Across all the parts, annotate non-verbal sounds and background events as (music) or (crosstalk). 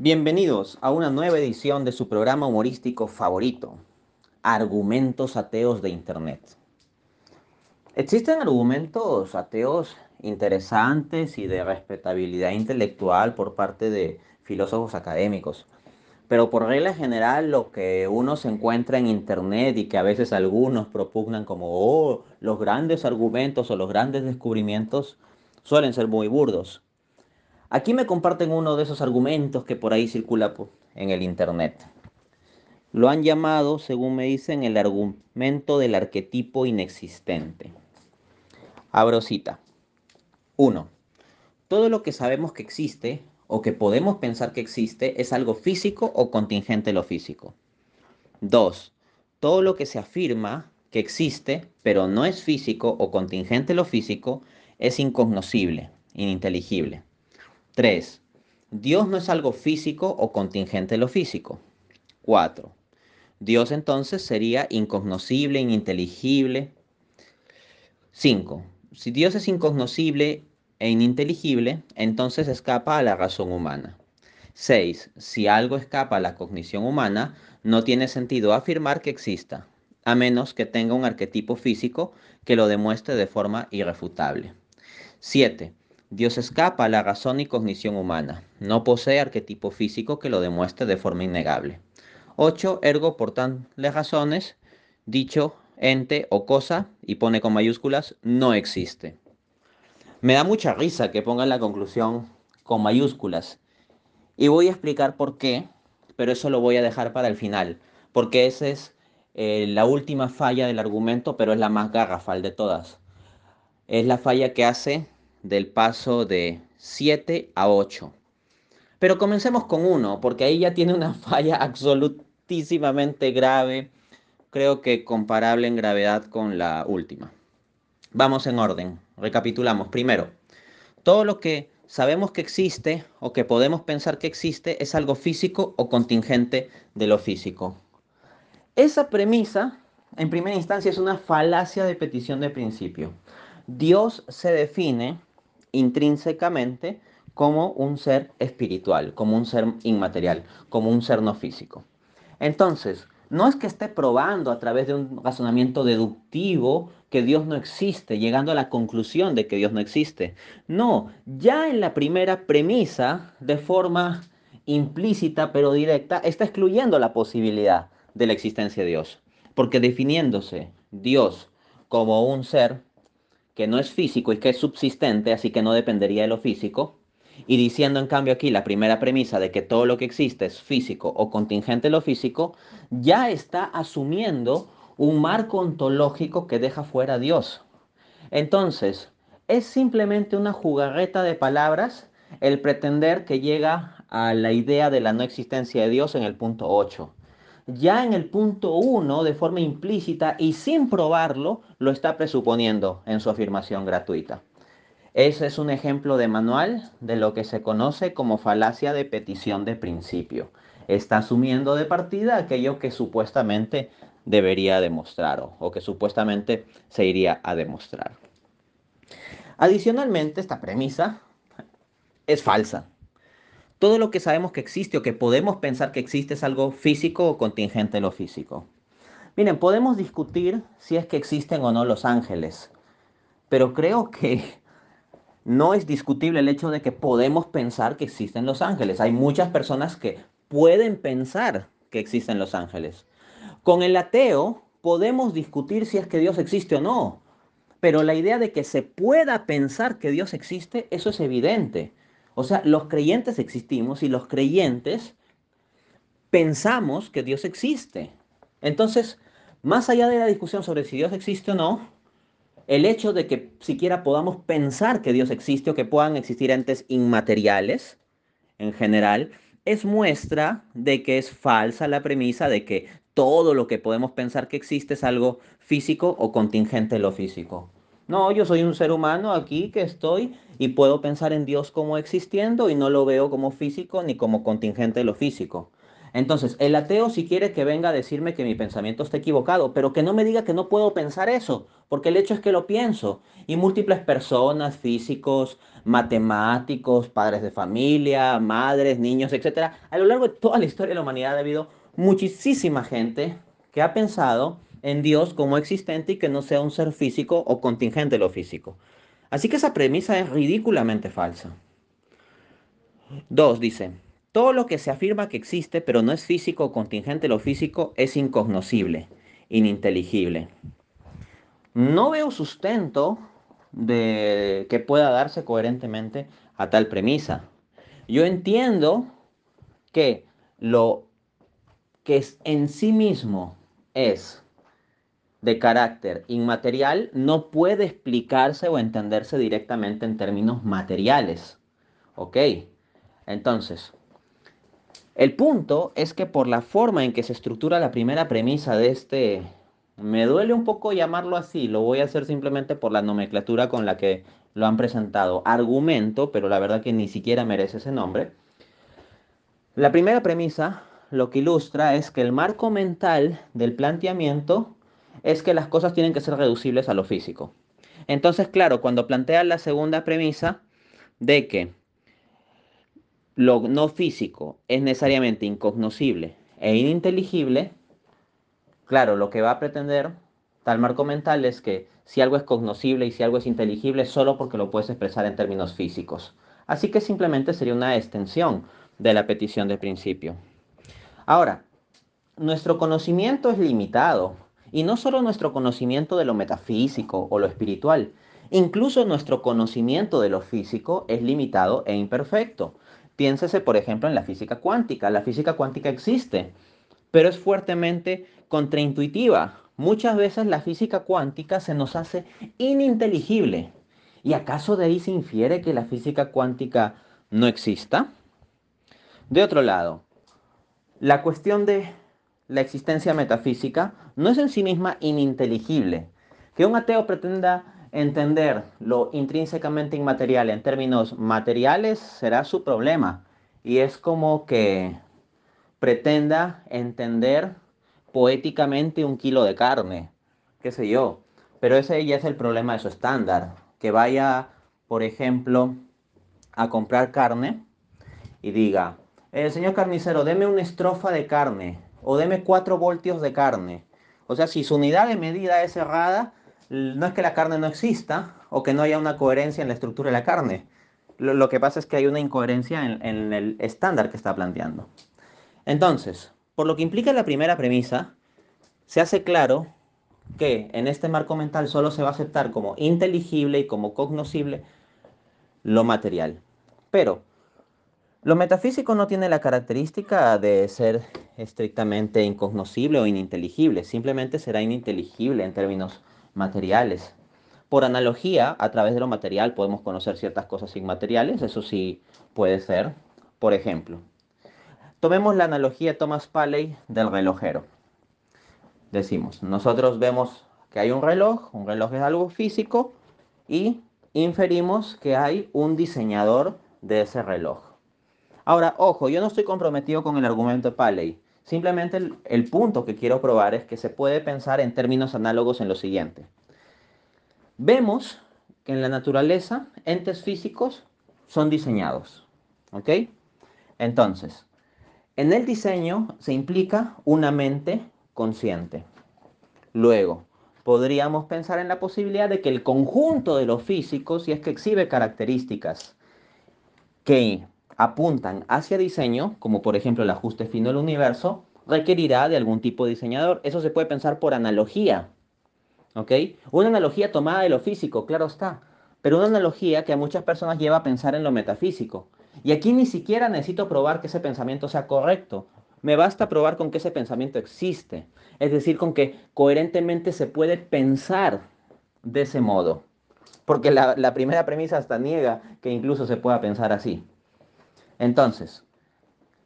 Bienvenidos a una nueva edición de su programa humorístico favorito, Argumentos Ateos de Internet. Existen argumentos ateos interesantes y de respetabilidad intelectual por parte de filósofos académicos, pero por regla general lo que uno se encuentra en Internet y que a veces algunos propugnan como oh, los grandes argumentos o los grandes descubrimientos suelen ser muy burdos Aquí me comparten uno de esos argumentos que por ahí circula en el Internet. Lo han llamado, según me dicen, el argumento del arquetipo inexistente. Abro cita. 1. Todo lo que sabemos que existe o que podemos pensar que existe es algo físico o contingente lo físico. 2. Todo lo que se afirma que existe, pero no es físico o contingente lo físico, es incognoscible, ininteligible. 3. Dios no es algo físico o contingente lo físico. 4. Dios entonces sería incognoscible, ininteligible. 5. Si Dios es incognoscible e ininteligible, entonces escapa a la razón humana. 6. Si algo escapa a la cognición humana, no tiene sentido afirmar que exista, a menos que tenga un arquetipo físico que lo demuestre de forma irrefutable. 7. Dios escapa a la razón y cognición humana. No posee arquetipo físico que lo demuestre de forma innegable. 8. Ergo, por tales razones, dicho ente o cosa, y pone con mayúsculas, no existe. Me da mucha risa que pongan la conclusión con mayúsculas. Y voy a explicar por qué, pero eso lo voy a dejar para el final, porque esa es eh, la última falla del argumento, pero es la más garrafal de todas. Es la falla que hace del paso de 7 a 8. Pero comencemos con uno, porque ahí ya tiene una (laughs) falla absolutísimamente grave, creo que comparable en gravedad con la última. Vamos en orden, recapitulamos. Primero, todo lo que sabemos que existe o que podemos pensar que existe es algo físico o contingente de lo físico. Esa premisa, en primera instancia, es una falacia de petición de principio. Dios se define intrínsecamente como un ser espiritual, como un ser inmaterial, como un ser no físico. Entonces, no es que esté probando a través de un razonamiento deductivo que Dios no existe, llegando a la conclusión de que Dios no existe. No, ya en la primera premisa, de forma implícita pero directa, está excluyendo la posibilidad de la existencia de Dios. Porque definiéndose Dios como un ser que no es físico y que es subsistente, así que no dependería de lo físico, y diciendo en cambio aquí la primera premisa de que todo lo que existe es físico o contingente lo físico, ya está asumiendo un marco ontológico que deja fuera a Dios. Entonces, es simplemente una jugarreta de palabras el pretender que llega a la idea de la no existencia de Dios en el punto 8 ya en el punto 1, de forma implícita y sin probarlo, lo está presuponiendo en su afirmación gratuita. Ese es un ejemplo de manual de lo que se conoce como falacia de petición de principio. Está asumiendo de partida aquello que supuestamente debería demostrar o, o que supuestamente se iría a demostrar. Adicionalmente, esta premisa es falsa. Todo lo que sabemos que existe o que podemos pensar que existe es algo físico o contingente lo físico. Miren, podemos discutir si es que existen o no los ángeles, pero creo que (laughs) no es discutible el hecho de que podemos pensar que existen los ángeles. Hay muchas personas que pueden pensar que existen los ángeles. Con el ateo podemos discutir si es que Dios existe o no, pero la idea de que se pueda pensar que Dios existe, eso es evidente. O sea, los creyentes existimos y los creyentes pensamos que Dios existe. Entonces, más allá de la discusión sobre si Dios existe o no, el hecho de que siquiera podamos pensar que Dios existe o que puedan existir entes inmateriales en general, es muestra de que es falsa la premisa de que todo lo que podemos pensar que existe es algo físico o contingente de lo físico. No, yo soy un ser humano aquí que estoy y puedo pensar en Dios como existiendo y no lo veo como físico ni como contingente de lo físico. Entonces, el ateo si quiere que venga a decirme que mi pensamiento está equivocado, pero que no me diga que no puedo pensar eso, porque el hecho es que lo pienso. Y múltiples personas, físicos, matemáticos, padres de familia, madres, niños, etc. A lo largo de toda la historia de la humanidad ha habido muchísima gente que ha pensado en Dios como existente y que no sea un ser físico o contingente lo físico. Así que esa premisa es ridículamente falsa. Dos, dice, todo lo que se afirma que existe pero no es físico o contingente lo físico es incognoscible, ininteligible. No veo sustento de que pueda darse coherentemente a tal premisa. Yo entiendo que lo que en sí mismo es de carácter inmaterial no puede explicarse o entenderse directamente en términos materiales. ¿Ok? Entonces, el punto es que por la forma en que se estructura la primera premisa de este, me duele un poco llamarlo así, lo voy a hacer simplemente por la nomenclatura con la que lo han presentado, argumento, pero la verdad que ni siquiera merece ese nombre. La primera premisa lo que ilustra es que el marco mental del planteamiento es que las cosas tienen que ser reducibles a lo físico. Entonces, claro, cuando plantea la segunda premisa de que lo no físico es necesariamente incognoscible e ininteligible, claro, lo que va a pretender tal marco mental es que si algo es cognoscible y si algo es inteligible solo porque lo puedes expresar en términos físicos. Así que simplemente sería una extensión de la petición de principio. Ahora, nuestro conocimiento es limitado y no solo nuestro conocimiento de lo metafísico o lo espiritual, incluso nuestro conocimiento de lo físico es limitado e imperfecto. Piénsese, por ejemplo, en la física cuántica. La física cuántica existe, pero es fuertemente contraintuitiva. Muchas veces la física cuántica se nos hace ininteligible. ¿Y acaso de ahí se infiere que la física cuántica no exista? De otro lado, la cuestión de la existencia metafísica no es en sí misma ininteligible. Que un ateo pretenda entender lo intrínsecamente inmaterial en términos materiales será su problema. Y es como que pretenda entender poéticamente un kilo de carne, qué sé yo. Pero ese ya es el problema de su estándar. Que vaya, por ejemplo, a comprar carne y diga, el señor carnicero, deme una estrofa de carne o deme 4 voltios de carne. O sea, si su unidad de medida es errada, no es que la carne no exista o que no haya una coherencia en la estructura de la carne. Lo, que pasa es que hay una incoherencia en, en el estándar que está planteando. Entonces, por lo que implica la primera premisa, se hace claro que en este marco mental solo se va a aceptar como inteligible y como cognoscible lo material. Pero lo metafísico no tiene la característica de ser estrictamente incognoscible o ininteligible, simplemente será ininteligible en términos materiales. Por analogía, a través de lo material podemos conocer ciertas cosas inmateriales, eso sí puede ser. Por ejemplo, tomemos la analogía de Thomas Paley del relojero. Decimos, nosotros vemos que hay un reloj, un reloj es algo físico y inferimos que hay un diseñador de ese reloj. Ahora, ojo, yo no estoy comprometido con el argumento de Paley. Simplemente el, punto que quiero probar es que se puede pensar en términos análogos en lo siguiente. Vemos que en la naturaleza entes físicos son diseñados. ¿Ok? Entonces, en el diseño se implica una mente consciente. Luego, podríamos pensar en la posibilidad de que el conjunto de los físicos, si es que exhibe características que apuntan hacia diseño, como por ejemplo el ajuste fino del universo, requerirá de algún tipo de diseñador. Eso se puede pensar por analogía. ¿Ok? Una analogía tomada de lo físico, claro está. Pero una analogía que a muchas personas lleva a pensar en lo metafísico. Y aquí ni siquiera necesito probar que ese pensamiento sea correcto. Me basta probar con que ese pensamiento existe. Es decir, con que coherentemente se puede pensar de ese modo. Porque la, la primera premisa hasta niega que incluso se pueda pensar así. Entonces,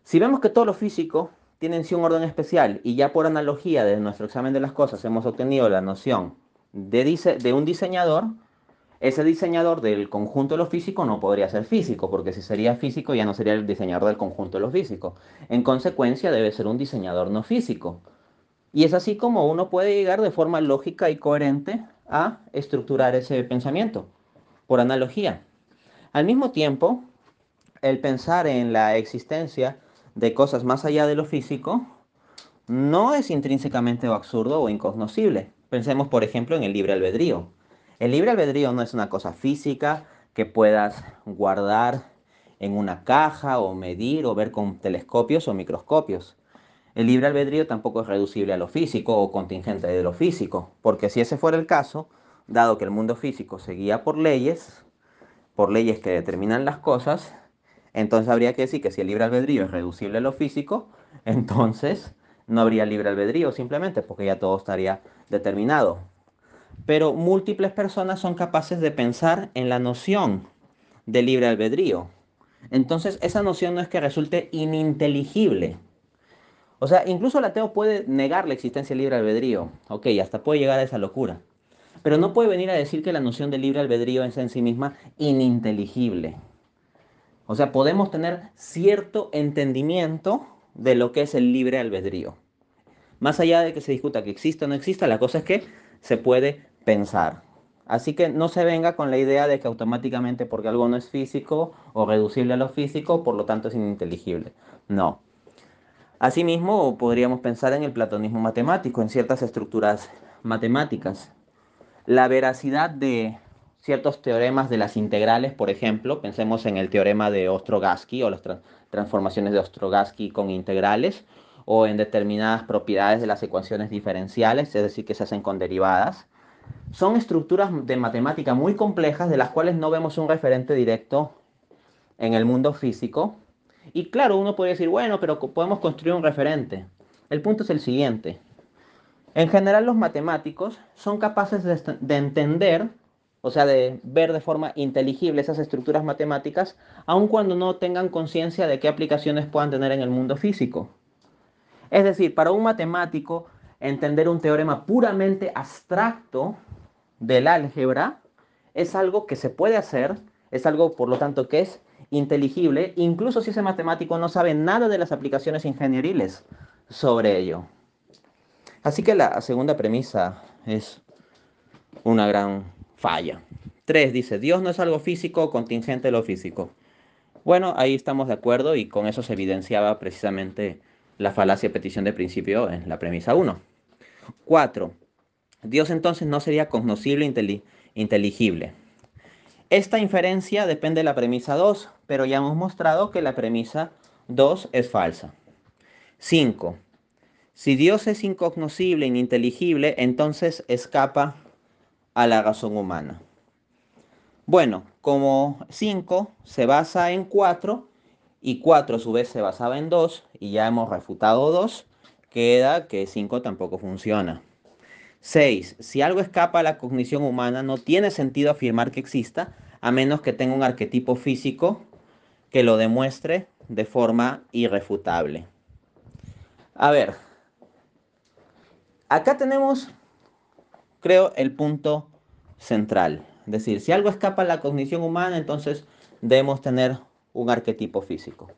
si vemos que todo lo físico tiene en sí un orden especial y ya por analogía de nuestro examen de las cosas hemos obtenido la noción de, de un diseñador, ese diseñador del conjunto de lo físico no podría ser físico, porque si sería físico ya no sería el diseñador del conjunto de lo físico. En consecuencia, debe ser un diseñador no físico. Y es así como uno puede llegar de forma lógica y coherente a estructurar ese pensamiento, por analogía. Al mismo tiempo, el pensar en la existencia de cosas más allá de lo físico no es intrínsecamente absurdo o incognoscible. Pensemos, por ejemplo, en el libre albedrío. El libre albedrío no es una cosa física que puedas guardar en una caja o medir o ver con telescopios o microscopios. El libre albedrío tampoco es reducible a lo físico o contingente de lo físico, porque si ese fuera el caso, dado que el mundo físico se guía por leyes, por leyes que determinan las cosas, entonces habría que decir que si el libre albedrío es reducible a lo físico, (laughs) entonces no habría libre albedrío simplemente porque ya todo estaría determinado pero múltiples personas son capaces de pensar en la noción de libre albedrío. Entonces, esa noción no es que resulte ininteligible. O sea, incluso el ateo puede negar la existencia del libre albedrío. Ok, hasta puede llegar a esa locura. Pero no puede venir a decir que la noción de libre albedrío es en sí misma ininteligible. O sea, podemos tener cierto entendimiento de lo que es el libre albedrío. Más allá de que se discuta que exista o no exista, la cosa es que se puede pensar. Así que no se venga con la idea de que automáticamente porque algo no es físico o reducible a lo físico, por lo tanto es ininteligible. No. Asimismo, podríamos pensar en el platonismo matemático, en ciertas estructuras matemáticas. La veracidad de ciertos teoremas de las integrales, por ejemplo, pensemos en el teorema de Ostrogaski o las transformaciones de Ostrogaski con integrales, o en determinadas propiedades de las ecuaciones diferenciales, es decir, que se hacen con derivadas son estructuras de matemática muy complejas de las cuales no vemos un referente directo en el mundo físico. Y claro, uno puede decir, bueno, pero podemos construir un referente. El punto es el siguiente. En general los matemáticos son capaces de, entender, o sea, de ver de forma inteligible esas estructuras matemáticas, aun cuando no tengan conciencia de qué aplicaciones puedan tener en el mundo físico. Es decir, para un matemático, entender un teorema puramente abstracto del álgebra es algo que se puede hacer, es algo por lo tanto que es inteligible, incluso si ese matemático no sabe nada de las aplicaciones ingenieriles sobre ello. Así que la segunda premisa es una gran falla. 3 dice, Dios no es algo físico contingente de lo físico. Bueno, ahí estamos de acuerdo y con eso se evidenciaba precisamente la falacia de petición de principio en la premisa 1. 4. Dios entonces no sería cognoscible e inteligible. Esta inferencia depende de la premisa 2, pero ya hemos mostrado que la premisa 2 es falsa. 5. Si Dios es incognoscible e ininteligible, entonces escapa a la razón humana. Bueno, como 5 se basa en 4 y 4 a su vez se basaba en 2 y ya hemos refutado 2, queda que 5 tampoco funciona. 6. Si algo escapa a la cognición humana, no tiene sentido afirmar que exista, a menos que tenga un arquetipo físico que lo demuestre de forma irrefutable. A ver, acá tenemos, creo, el punto central. Es decir, si algo escapa a la cognición humana, entonces debemos tener un arquetipo físico.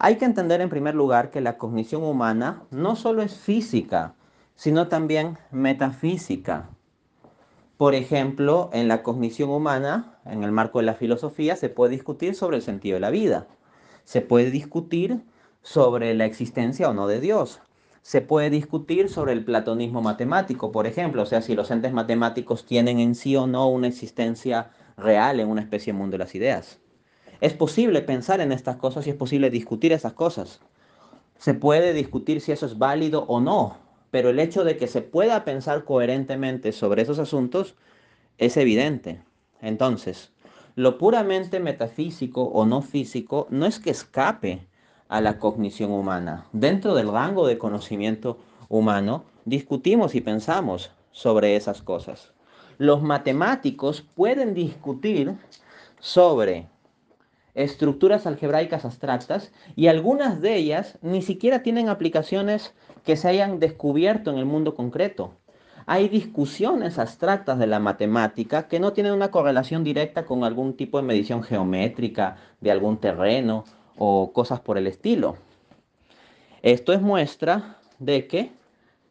Hay que entender en primer lugar que la cognición humana no solo es física, sino también metafísica. Por ejemplo, en la cognición humana, en el marco de la filosofía, se puede discutir sobre el sentido de la vida. Se puede discutir sobre la existencia o no de Dios. Se puede discutir sobre el platonismo matemático, por ejemplo, o sea, si los entes matemáticos tienen en sí o no una existencia real en una especie de mundo de las ideas. Es posible pensar en estas cosas y es posible discutir esas cosas. Se puede discutir si eso es válido o no, pero el hecho de que se pueda pensar coherentemente sobre esos asuntos es evidente. Entonces, lo puramente metafísico o no físico no es que escape a la cognición humana. Dentro del rango de conocimiento humano, discutimos y pensamos sobre esas cosas. Los matemáticos pueden discutir sobre estructuras algebraicas abstractas y algunas de ellas ni siquiera tienen aplicaciones que se hayan descubierto en el mundo concreto. hay discusiones abstractas de la matemática que no tienen una correlación directa con algún tipo de medición geométrica de algún terreno o cosas por el estilo. Esto es muestra de que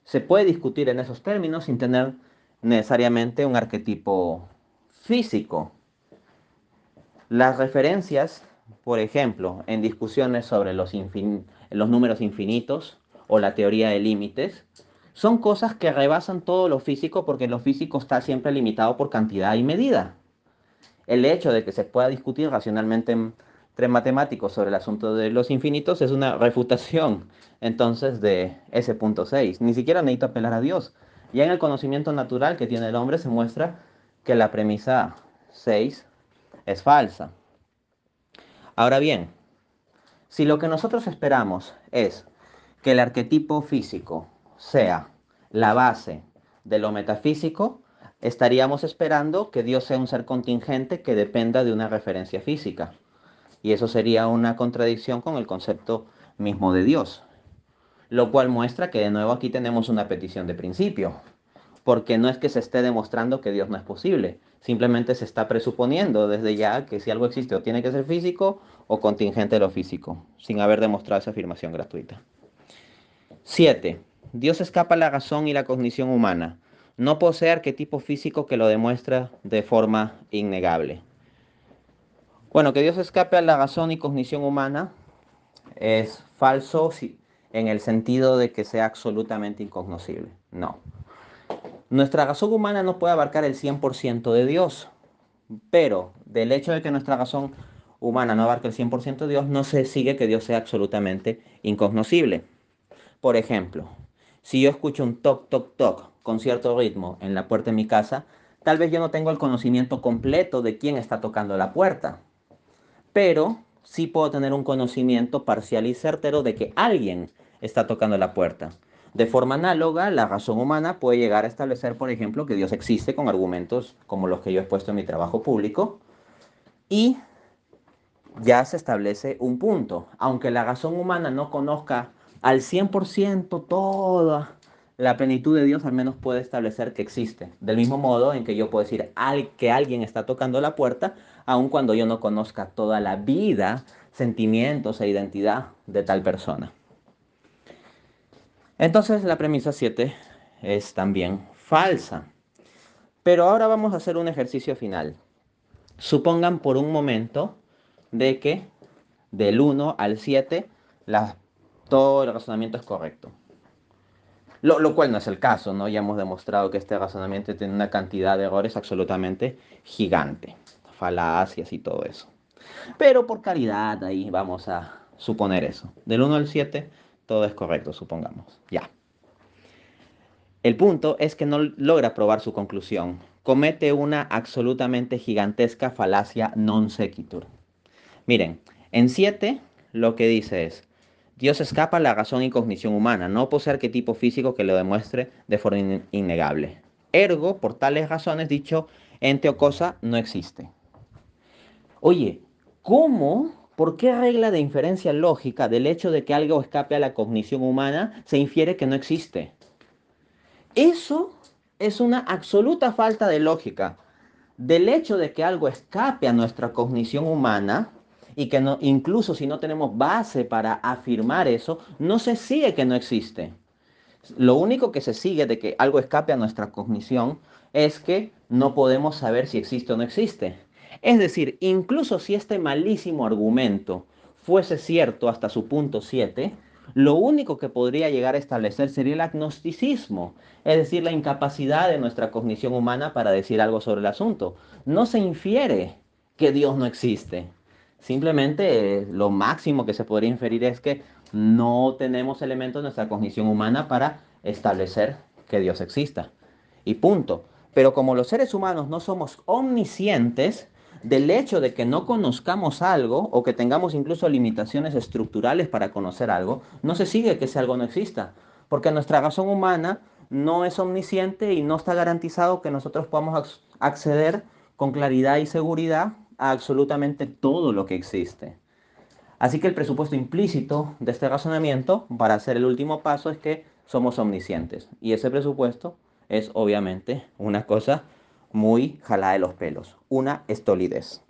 se puede discutir en esos términos sin tener necesariamente un arquetipo físico. Las referencias, por ejemplo, en discusiones sobre los, los números infinitos o la teoría de límites, son cosas que rebasan todo lo físico porque lo físico está siempre limitado por cantidad y medida. El hecho de que se pueda discutir racionalmente entre matemáticos sobre el asunto de los infinitos es una refutación entonces de ese punto 6. Ni siquiera necesito apelar a Dios. Ya en el conocimiento natural que tiene el hombre se muestra que la premisa 6 es falsa. Ahora bien, si lo que nosotros esperamos es que el arquetipo físico sea la base de lo metafísico, estaríamos esperando que Dios sea un ser contingente que dependa de una referencia física. Y eso sería una contradicción con el concepto mismo de Dios. Lo cual muestra que de nuevo aquí tenemos una petición de principio. Porque no es que se esté demostrando que Dios no es posible. Simplemente se está presuponiendo desde ya que si algo existe o tiene que ser físico o contingente de lo físico, sin haber demostrado esa afirmación gratuita. 7. Dios escapa la razón y la cognición humana. No posee arquetipo físico que lo demuestra de forma innegable. Bueno, que Dios escape a la razón y cognición humana es falso en el sentido de que sea absolutamente incognoscible. No. Nuestra razón humana no puede abarcar el 100% de Dios, pero del hecho de que nuestra razón humana no abarque el 100% de Dios, no se sigue que Dios sea absolutamente incognoscible. Por ejemplo, si yo escucho un toc, toc, toc con cierto ritmo en la puerta de mi casa, tal vez yo no tengo el conocimiento completo de quién está tocando la puerta, pero sí puedo tener un conocimiento parcial y certero de que alguien está tocando la puerta. De forma análoga, la razón humana puede llegar a establecer, por ejemplo, que Dios existe con argumentos como los que yo he puesto en mi trabajo público y ya se establece un punto. Aunque la razón humana no conozca al 100% toda la plenitud de Dios, al menos puede establecer que existe. Del mismo modo en que yo puedo decir que alguien está tocando la puerta, aun cuando yo no conozca toda la vida, sentimientos e identidad de tal persona. Entonces la premisa 7 es también falsa. Pero ahora vamos a hacer un ejercicio final. Supongan por un momento de que del 1 al 7 todo el razonamiento es correcto. Lo, lo, cual no es el caso, ¿no? Ya hemos demostrado que este razonamiento tiene una cantidad de errores absolutamente gigante, falacias y todo eso. Pero por caridad ahí vamos a suponer eso. Del 1 al 7 todo es correcto, supongamos. Ya. El punto es que no logra probar su conclusión. Comete una absolutamente gigantesca falacia non sequitur. Miren, en 7 lo que dice es, Dios escapa a la razón y cognición humana, no posee arquetipo físico que lo demuestre de forma innegable. Ergo, por tales razones, dicho ente o cosa no existe. Oye, ¿cómo? ¿Por qué regla de inferencia lógica del hecho de que algo escape a la cognición humana se infiere que no existe? Eso es una absoluta falta de lógica. Del hecho de que algo escape a nuestra cognición humana, y que no, incluso si no tenemos base para afirmar eso, no se sigue que no existe. Lo único que se sigue de que algo escape a nuestra cognición es que no podemos saber si existe o no existe. Es decir, incluso si este malísimo argumento fuese cierto hasta su punto 7, lo único que podría llegar a establecer sería el agnosticismo, es decir, la incapacidad de nuestra cognición humana para decir algo sobre el asunto. No se infiere que Dios no existe. Simplemente eh, lo máximo que se podría inferir es que no tenemos elementos de nuestra cognición humana para establecer que Dios exista. Y punto. Pero como los seres humanos no somos omniscientes, del hecho de que no conozcamos algo o que tengamos incluso limitaciones estructurales para conocer algo, no se sigue que ese algo no exista. Porque nuestra razón humana no es omnisciente y no está garantizado que nosotros podamos acceder con claridad y seguridad absolutamente todo lo que existe. Así que el presupuesto implícito de este razonamiento, para hacer el último paso, es que somos omniscientes. Y ese presupuesto es obviamente una cosa muy jalada de los pelos, una estolidez.